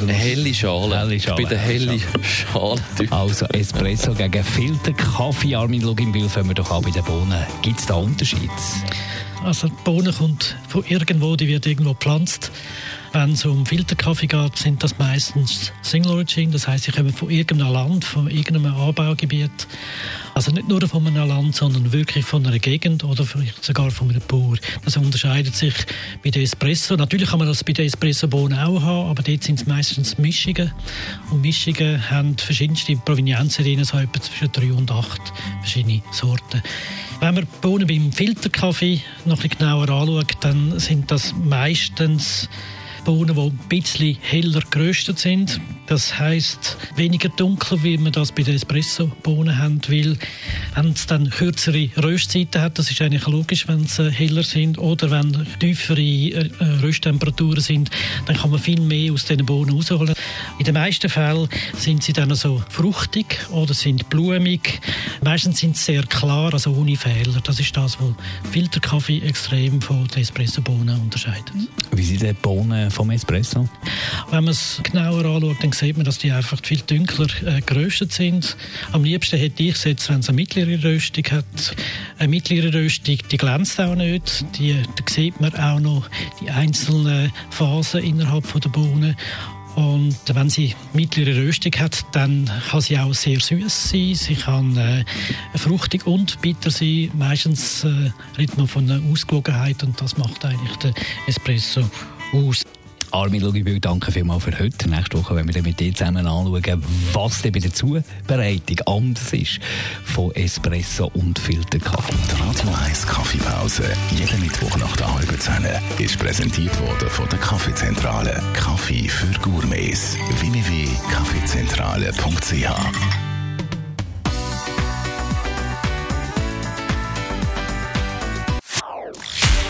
Eine helle Schale. Helle Schale. Ich bin der helle Schale. Also Espresso gegen Filterkaffee. Armin Luginbühl, fangen wir doch an bei den Bohnen. Gibt es da Unterschiede? Also die Bohne kommt von irgendwo, die wird irgendwo gepflanzt. Wenn es um Filterkaffee geht, sind das meistens Single Origin, das heißt, sie kommen von irgendeinem Land, von irgendeinem Anbaugebiet. Also nicht nur von einem Land, sondern wirklich von einer Gegend oder vielleicht sogar von einem Bauer. Das unterscheidet sich bei der Espresso. Natürlich kann man das bei der Espresso-Bohnen auch haben, aber dort sind es meistens Mischungen. Und Mischungen haben verschiedenste Provenienzen drin, so etwa zwischen drei und acht verschiedene Sorten. Wenn man Bohnen beim Filterkaffee noch ein bisschen genauer anschaut, dann sind das meistens Bohnen, die ein bisschen heller geröstet sind. Das heißt weniger dunkel, wie man das bei den Espresso-Bohnen haben will. Wenn es dann kürzere Röstzeiten hat, das ist eigentlich logisch, wenn sie heller sind, oder wenn tiefere äh, Rösttemperaturen sind, dann kann man viel mehr aus diesen Bohnen rausholen. In den meisten Fällen sind sie dann so fruchtig oder sind blumig. Meistens sind sie sehr klar, also ohne Fehler. Das ist das, was Filterkaffee extrem von den Espresso-Bohnen unterscheidet. Wie sind die Bohnen vom Espresso? Wenn man es genauer anschaut, dann sieht man, dass die einfach viel dunkler äh, geröstet sind. Am liebsten hätte ich es jetzt, wenn es eine mittlere Röstung hat. Eine mittlere Röstung, die glänzt auch nicht. Die, da sieht man auch noch die einzelnen Phasen innerhalb der Bohnen. Und wenn sie mittlere Röstung hat, dann kann sie auch sehr süß sein. Sie kann äh, fruchtig und bitter sein. Meistens äh, redet man von einer Ausgewogenheit und das macht eigentlich den Espresso aus. Armin Luginbühl, danke vielmals für heute. Nächste Woche werden wir mit dir zusammen anschauen, was bei der Zubereitung anders ist von Espresso und Filterkaffee. Die Radio 1 Kaffeepause, jeden Mittwoch nach der halben Zehn, ist präsentiert worden von der Kaffeezentrale. Kaffee für Gourmets. www.kaffeezentrale.ch